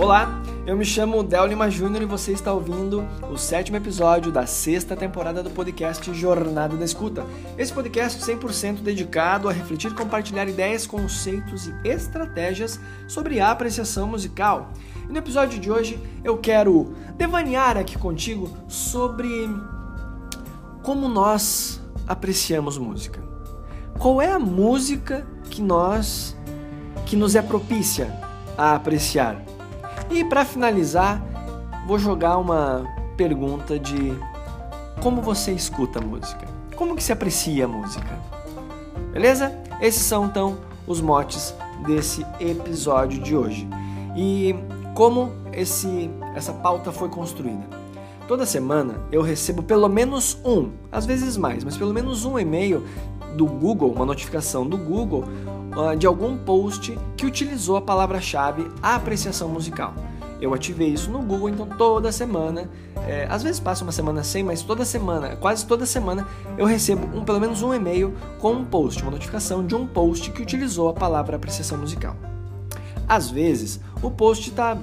Olá, eu me chamo Del Lima Júnior e você está ouvindo o sétimo episódio da sexta temporada do podcast Jornada da Escuta. Esse podcast 100% dedicado a refletir e compartilhar ideias, conceitos e estratégias sobre a apreciação musical. E no episódio de hoje eu quero devanear aqui contigo sobre como nós apreciamos música. Qual é a música que nós que nos é propícia a apreciar? E para finalizar, vou jogar uma pergunta de como você escuta música? Como que se aprecia a música? Beleza? Esses são então os motes desse episódio de hoje. E como esse essa pauta foi construída? Toda semana eu recebo pelo menos um, às vezes mais, mas pelo menos um e-mail do Google, uma notificação do Google uh, de algum post que utilizou a palavra-chave apreciação musical. Eu ativei isso no Google, então toda semana, é, às vezes passa uma semana sem, mas toda semana, quase toda semana, eu recebo um, pelo menos um e-mail com um post, uma notificação de um post que utilizou a palavra apreciação musical. Às vezes, o post está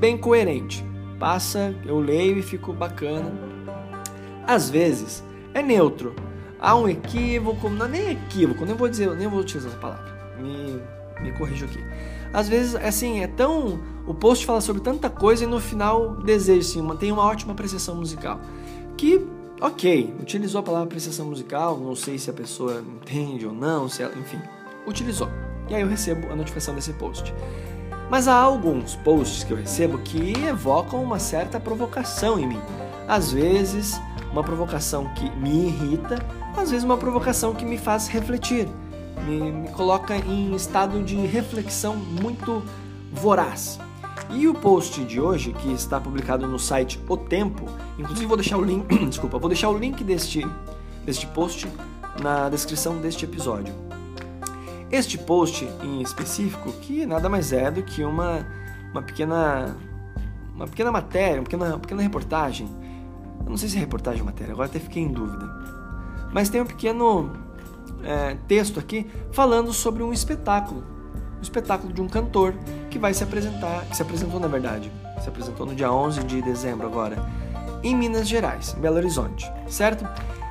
bem coerente, passa, eu leio e fico bacana. Às vezes, é neutro, há um equívoco, não é nem equívoco, nem vou dizer, nem vou utilizar essa palavra. Me, me corrijo aqui. Às vezes, assim, é tão. O post fala sobre tanta coisa e no final deseja, assim, tem uma ótima apreciação musical. Que, ok, utilizou a palavra apreciação musical, não sei se a pessoa entende ou não, se ela, enfim, utilizou. E aí eu recebo a notificação desse post. Mas há alguns posts que eu recebo que evocam uma certa provocação em mim. Às vezes, uma provocação que me irrita, às vezes uma provocação que me faz refletir, me, me coloca em estado de reflexão muito voraz. E o post de hoje, que está publicado no site O Tempo, inclusive vou deixar o link, desculpa, vou deixar o link deste, deste post na descrição deste episódio. Este post em específico, que nada mais é do que uma, uma pequena uma pequena matéria, uma pequena, uma pequena reportagem eu não sei se é reportagem ou matéria, agora até fiquei em dúvida. Mas tem um pequeno é, texto aqui falando sobre um espetáculo. Um espetáculo de um cantor que vai se apresentar, que se apresentou na verdade, se apresentou no dia 11 de dezembro agora, em Minas Gerais, Belo Horizonte, certo?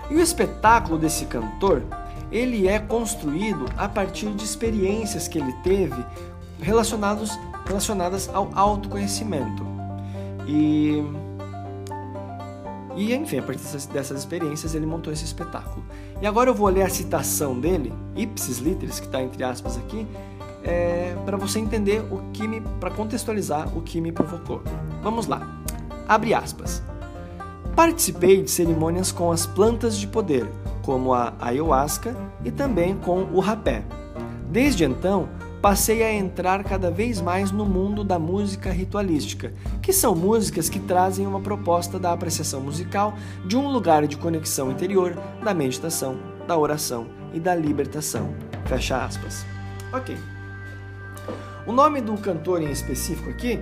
E o espetáculo desse cantor, ele é construído a partir de experiências que ele teve relacionados, relacionadas ao autoconhecimento. E e enfim, a partir dessas, experiências ele montou esse espetáculo. E agora eu vou ler a citação dele, ipsis literis, que está entre aspas aqui, é, para você entender o que me, para contextualizar o que me provocou. Vamos lá. Abre aspas. Participei de cerimônias com as plantas de poder, como a ayahuasca e também com o rapé. Desde então, passei a entrar cada vez mais no mundo da música ritualística, que são músicas que trazem uma proposta da apreciação musical de um lugar de conexão interior, da meditação, da oração e da libertação. Fecha aspas. Ok. O nome do cantor em específico aqui,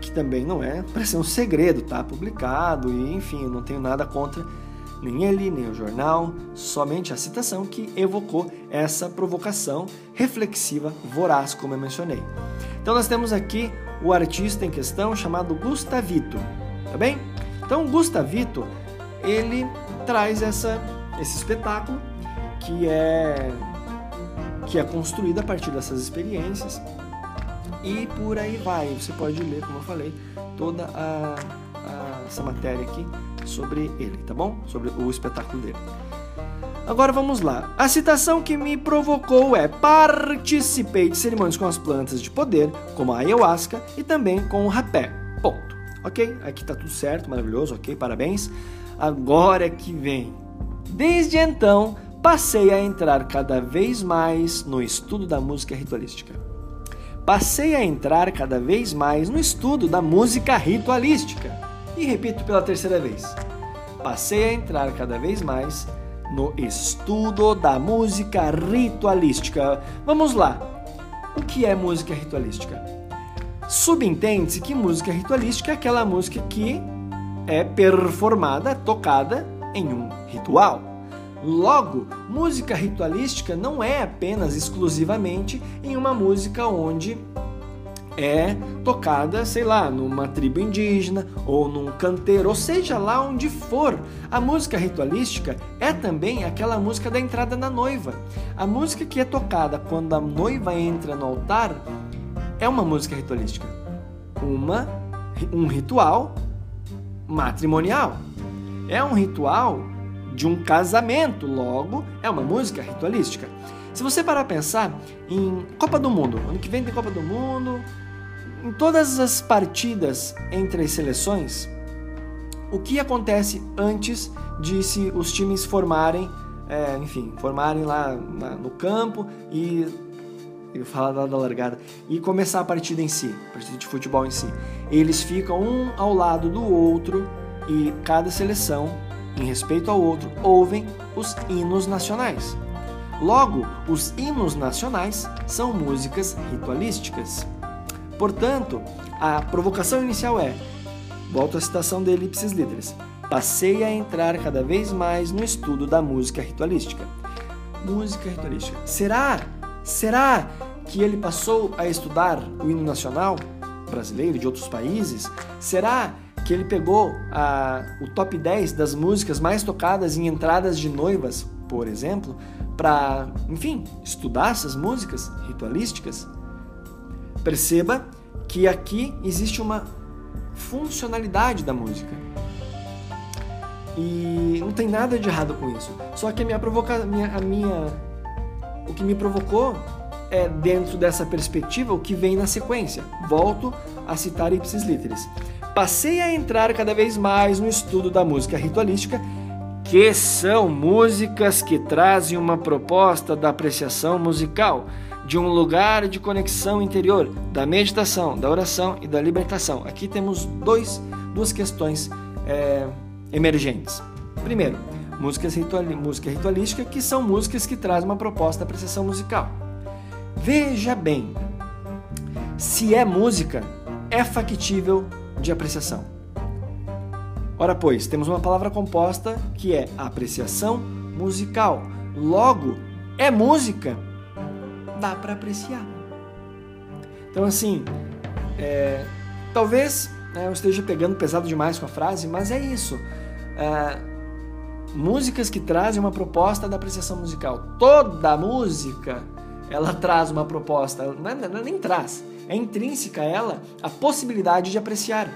que também não é para ser um segredo, tá publicado e enfim, eu não tenho nada contra nem ele, nem o jornal, somente a citação que evocou essa provocação reflexiva voraz, como eu mencionei. Então nós temos aqui o artista em questão chamado Gustavito, tá bem? Então Gustavito, ele traz essa, esse espetáculo que é que é construído a partir dessas experiências e por aí vai. Você pode ler, como eu falei, toda a, essa matéria aqui sobre ele, tá bom? Sobre o espetáculo dele. Agora vamos lá. A citação que me provocou é: participei de cerimônias com as plantas de poder, como a ayahuasca e também com o rapé. Ponto. Ok? Aqui tá tudo certo, maravilhoso, ok, parabéns. Agora é que vem. Desde então, passei a entrar cada vez mais no estudo da música ritualística. Passei a entrar cada vez mais no estudo da música ritualística. E repito pela terceira vez: passei a entrar cada vez mais no estudo da música ritualística. Vamos lá. O que é música ritualística? Subentende-se que música ritualística é aquela música que é performada, tocada em um ritual. Logo, música ritualística não é apenas exclusivamente em uma música onde é tocada, sei lá, numa tribo indígena ou num canteiro, ou seja lá onde for. A música ritualística é também aquela música da entrada da noiva. A música que é tocada quando a noiva entra no altar é uma música ritualística. Uma um ritual matrimonial. É um ritual de um casamento, logo é uma música ritualística. Se você parar a pensar em Copa do Mundo, ano que vem tem Copa do Mundo, em todas as partidas entre as seleções, o que acontece antes de se os times formarem, é, enfim, formarem lá na, no campo e falar da largada e começar a partida em si, a partida de futebol em si. Eles ficam um ao lado do outro e cada seleção, em respeito ao outro, ouvem os hinos nacionais. Logo, os hinos nacionais são músicas ritualísticas. Portanto, a provocação inicial é, volto à citação de Elipses Líderes, passei a entrar cada vez mais no estudo da música ritualística. Música ritualística. Será? Será que ele passou a estudar o hino nacional brasileiro de outros países? Será que ele pegou a, o top 10 das músicas mais tocadas em entradas de noivas, por exemplo, para, enfim, estudar essas músicas ritualísticas? Perceba que aqui existe uma funcionalidade da música. E não tem nada de errado com isso. Só que a minha provocação, a minha, o que me provocou é dentro dessa perspectiva o que vem na sequência. Volto a citar ipsis literis. Passei a entrar cada vez mais no estudo da música ritualística, que são músicas que trazem uma proposta da apreciação musical de um lugar de conexão interior, da meditação, da oração e da libertação. Aqui temos dois, duas questões é, emergentes. Primeiro, músicas ritual, música ritualística, que são músicas que trazem uma proposta da apreciação musical. Veja bem, se é música, é factível de apreciação. Ora, pois, temos uma palavra composta que é apreciação musical. Logo, é música dá para apreciar. Então, assim, é, talvez né, eu esteja pegando pesado demais com a frase, mas é isso. É, músicas que trazem uma proposta da apreciação musical. Toda música ela traz uma proposta, não, é, não, é nem traz, é intrínseca ela a possibilidade de apreciar.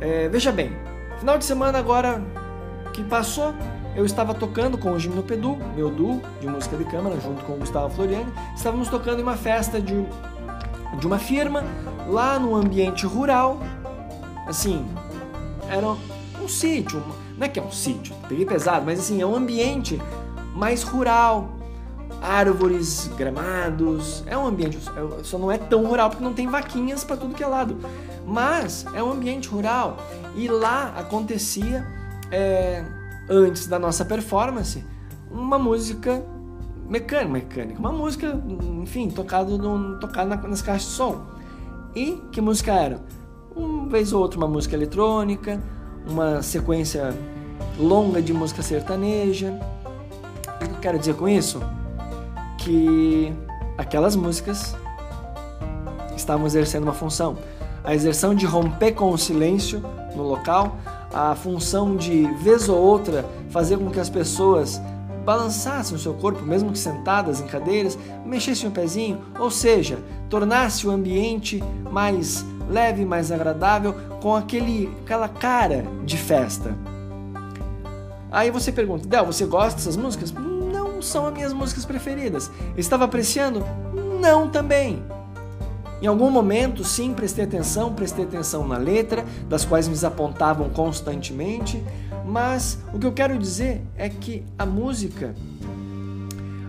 É, veja bem, final de semana agora que passou, eu estava tocando com o Gimnopedu, meu duo de música de câmara, junto com o Gustavo Floriani. Estávamos tocando em uma festa de, de uma firma, lá no ambiente rural. Assim, era um sítio, não é que é um sítio, peguei pesado, mas assim, é um ambiente mais rural, árvores, gramados. É um ambiente, é, só não é tão rural porque não tem vaquinhas para tudo que é lado. Mas é um ambiente rural e lá acontecia é, antes da nossa performance, uma música mecânica, mecânica uma música, enfim, tocada no, tocada nas caixas de som. E que música era? Uma vez ou outra uma música eletrônica, uma sequência longa de música sertaneja. O que eu quero dizer com isso? Que aquelas músicas estavam exercendo uma função. A exerção de romper com o silêncio no local, a função de, vez ou outra, fazer com que as pessoas balançassem o seu corpo, mesmo que sentadas em cadeiras, mexessem o pezinho, ou seja, tornasse o ambiente mais leve, mais agradável, com aquele, aquela cara de festa. Aí você pergunta, Del, você gosta dessas músicas? Não são as minhas músicas preferidas. Estava apreciando? Não também. Em algum momento, sim, prestei atenção, prestei atenção na letra, das quais me apontavam constantemente, mas o que eu quero dizer é que a música,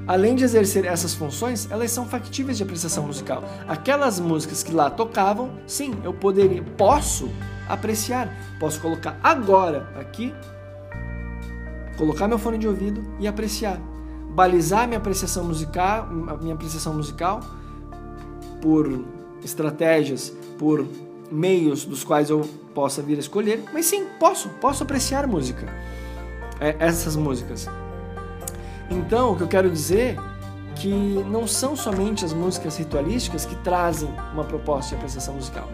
além de exercer essas funções, elas são factíveis de apreciação musical. Aquelas músicas que lá tocavam, sim, eu poderia, posso apreciar, posso colocar agora aqui, colocar meu fone de ouvido e apreciar, balizar minha apreciação musical, minha apreciação musical por estratégias, por meios dos quais eu possa vir a escolher, mas sim, posso, posso apreciar música, é, essas músicas. Então, o que eu quero dizer que não são somente as músicas ritualísticas que trazem uma proposta de apreciação musical.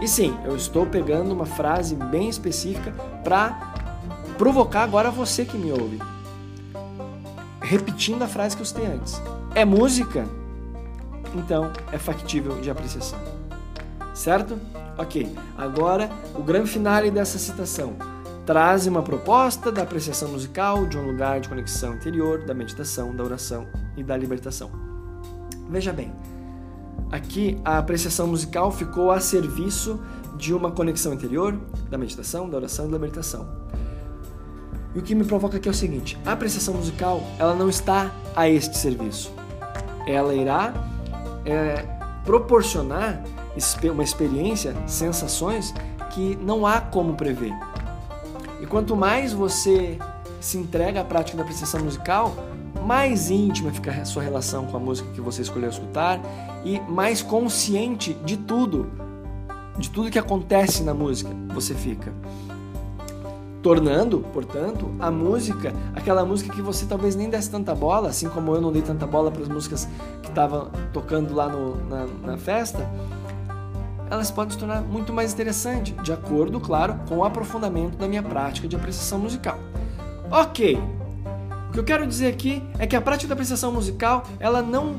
E sim, eu estou pegando uma frase bem específica para provocar agora você que me ouve. Repetindo a frase que eu citei antes. É música? Então é factível de apreciação. Certo? Ok. Agora, o grande finale dessa citação traz uma proposta da apreciação musical, de um lugar de conexão interior, da meditação, da oração e da libertação. Veja bem, aqui a apreciação musical ficou a serviço de uma conexão interior, da meditação, da oração e da libertação. E o que me provoca aqui é o seguinte: a apreciação musical ela não está a este serviço. Ela irá é, proporcionar uma experiência, sensações que não há como prever. E quanto mais você se entrega à prática da apreciação musical, mais íntima fica a sua relação com a música que você escolheu escutar e mais consciente de tudo, de tudo que acontece na música você fica. Tornando, portanto, a música aquela música que você talvez nem desse tanta bola, assim como eu não dei tanta bola para as músicas que estavam tocando lá no, na, na festa, elas podem se tornar muito mais interessantes, de acordo, claro, com o aprofundamento da minha prática de apreciação musical. Ok, o que eu quero dizer aqui é que a prática da apreciação musical, ela não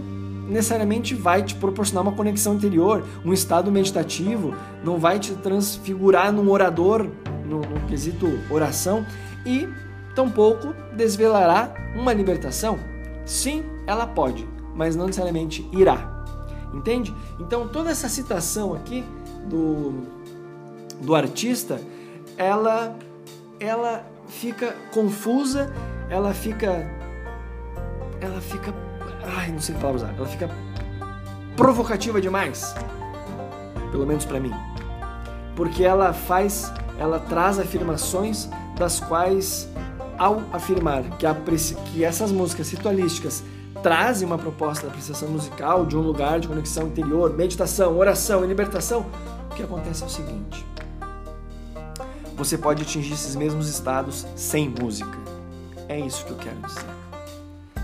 necessariamente vai te proporcionar uma conexão interior, um estado meditativo, não vai te transfigurar num orador, no, no quesito oração, e tampouco desvelará uma libertação. Sim, ela pode, mas não necessariamente irá. Entende? Então toda essa citação aqui do, do artista, ela, ela fica confusa, ela fica. Ela fica. Ai, não sei que palavra usar. Ela fica provocativa demais. Pelo menos para mim. Porque ela faz. Ela traz afirmações das quais, ao afirmar que, a, que essas músicas ritualísticas trazem uma proposta da apreciação musical de um lugar de conexão interior, meditação, oração e libertação, o que acontece é o seguinte: você pode atingir esses mesmos estados sem música. É isso que eu quero dizer.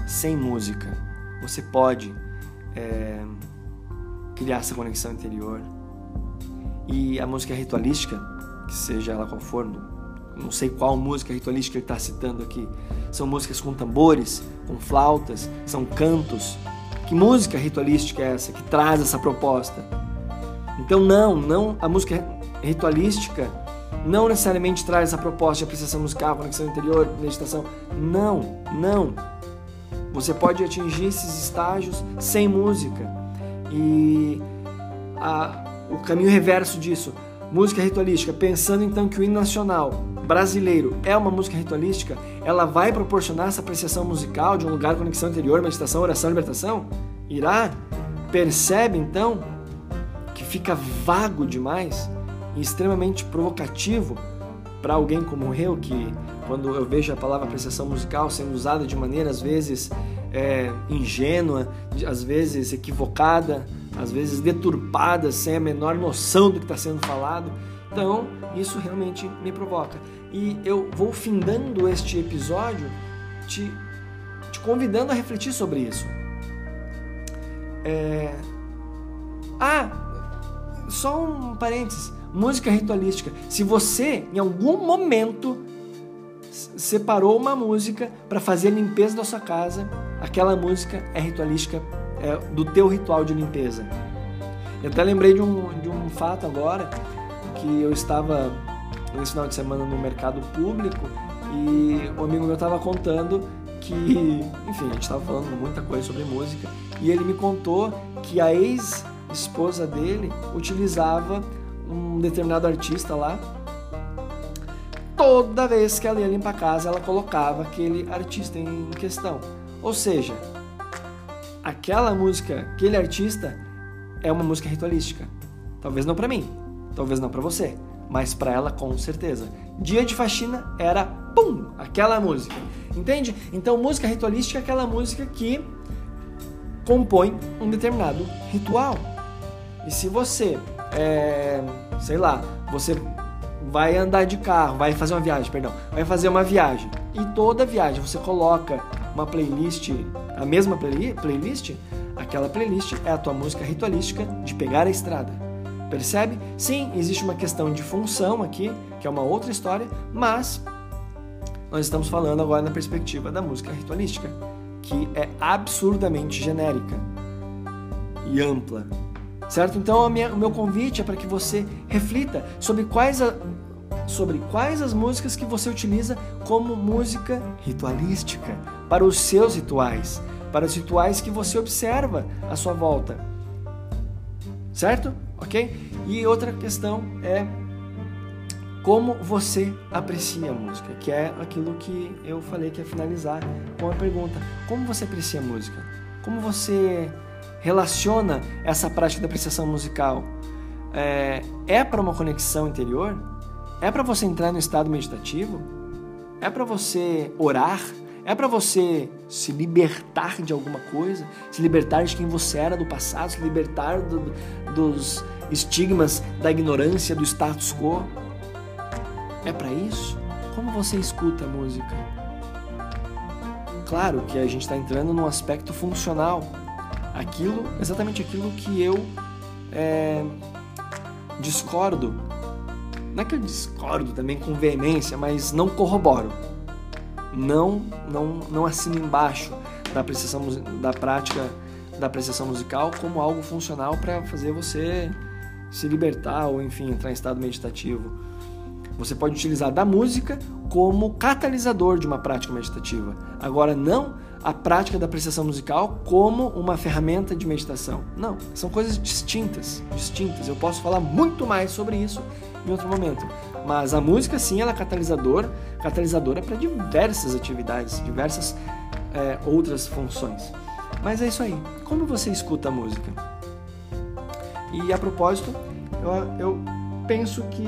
Sem música, você pode é, criar essa conexão interior. E a música ritualística, que seja ela qual for, não sei qual música ritualística ele está citando aqui. São músicas com tambores, com flautas, são cantos. Que música ritualística é essa que traz essa proposta? Então não, não a música ritualística não necessariamente traz essa proposta de apreciação musical, conexão interior, meditação. Não, não. Você pode atingir esses estágios sem música. E a, o caminho reverso disso, música ritualística, pensando então que o hino nacional brasileiro é uma música ritualística, ela vai proporcionar essa apreciação musical de um lugar conexão interior, meditação, oração, libertação? Irá? Percebe então que fica vago demais e extremamente provocativo para alguém como eu, que quando eu vejo a palavra apreciação musical sendo usada de maneira às vezes é, ingênua, às vezes equivocada, às vezes deturpada, sem a menor noção do que está sendo falado. Então, isso realmente me provoca. E eu vou findando este episódio te, te convidando a refletir sobre isso. É... Ah, só um parênteses. Música ritualística. Se você, em algum momento, separou uma música para fazer a limpeza da sua casa, aquela música é ritualística é, do teu ritual de limpeza. Eu até lembrei de um, de um fato agora que eu estava nesse final de semana no mercado público e um amigo meu estava contando que, enfim, a gente estava falando muita coisa sobre música e ele me contou que a ex-esposa dele utilizava um determinado artista lá. Toda vez que ela ia limpar a casa, ela colocava aquele artista em questão. Ou seja, aquela música, aquele artista é uma música ritualística. Talvez não para mim, talvez não para você, mas para ela com certeza. Dia de faxina era pum, aquela música. Entende? Então, música ritualística é aquela música que compõe um determinado ritual. E se você, é, sei lá, você vai andar de carro, vai fazer uma viagem, perdão, vai fazer uma viagem e toda viagem você coloca uma playlist a mesma play playlist, aquela playlist é a tua música ritualística de pegar a estrada. Percebe? Sim, existe uma questão de função aqui, que é uma outra história, mas nós estamos falando agora na perspectiva da música ritualística, que é absurdamente genérica e ampla. Certo? Então, minha, o meu convite é para que você reflita sobre quais, a, sobre quais as músicas que você utiliza como música ritualística para os seus rituais, para os rituais que você observa à sua volta. Certo? Ok? E outra questão é como você aprecia a música, que é aquilo que eu falei que é finalizar com a pergunta: como você aprecia a música? Como você relaciona essa prática da apreciação musical? É, é para uma conexão interior? É para você entrar no estado meditativo? É para você orar? É para você se libertar de alguma coisa? Se libertar de quem você era do passado? Se libertar do, dos estigmas da ignorância, do status quo? É para isso? Como você escuta a música? Claro que a gente está entrando num aspecto funcional. Aquilo, exatamente aquilo que eu é, discordo. Não é que eu discordo também com veemência, mas não corroboro. Não, não, não assino embaixo da apreciação da prática da apreciação musical como algo funcional para fazer você se libertar ou enfim entrar em estado meditativo. Você pode utilizar da música como catalisador de uma prática meditativa. Agora, não a prática da apreciação musical como uma ferramenta de meditação. Não, são coisas distintas, distintas. Eu posso falar muito mais sobre isso em outro momento. Mas a música, sim, ela é catalisador, catalisadora para diversas atividades, diversas é, outras funções. Mas é isso aí. Como você escuta a música? E a propósito, eu, eu penso que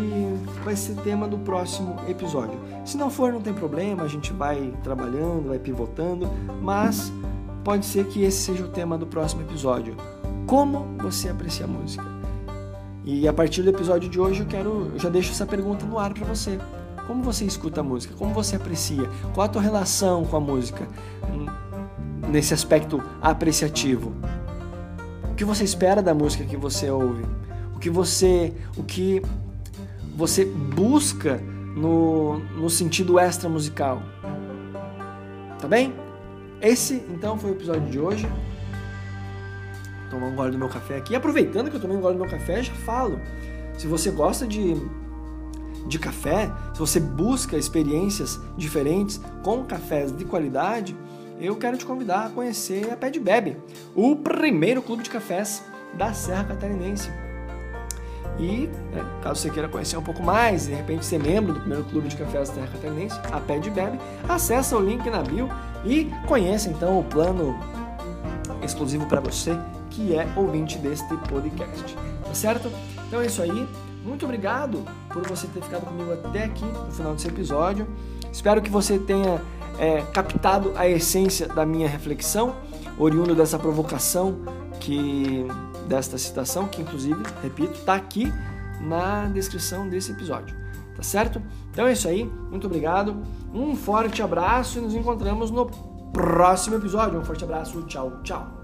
vai ser tema do próximo episódio. Se não for, não tem problema, a gente vai trabalhando, vai pivotando, mas pode ser que esse seja o tema do próximo episódio. Como você aprecia a música? E a partir do episódio de hoje eu quero, eu já deixo essa pergunta no ar para você. Como você escuta a música? Como você aprecia? Qual a tua relação com a música hum, nesse aspecto apreciativo? O que você espera da música que você ouve? o que você, o que você busca no, no sentido extra musical. Tá bem? Esse então foi o episódio de hoje. Tomar um gole do meu café aqui. Aproveitando que eu tomei um gole do meu café, já falo. Se você gosta de, de café, se você busca experiências diferentes com cafés de qualidade, eu quero te convidar a conhecer a Pé de Bebe, o primeiro clube de cafés da Serra Catarinense. E, né, caso você queira conhecer um pouco mais, de repente ser membro do primeiro clube de cafés da Terra Catarinense, a Pé de Bebe, acessa o link na bio e conheça então o plano exclusivo para você que é ouvinte deste podcast. Tá certo? Então é isso aí. Muito obrigado por você ter ficado comigo até aqui no final desse episódio. Espero que você tenha é, captado a essência da minha reflexão, oriundo dessa provocação que desta citação, que inclusive, repito, está aqui na descrição desse episódio. Tá certo? Então é isso aí. Muito obrigado. Um forte abraço e nos encontramos no próximo episódio. Um forte abraço. Tchau, tchau.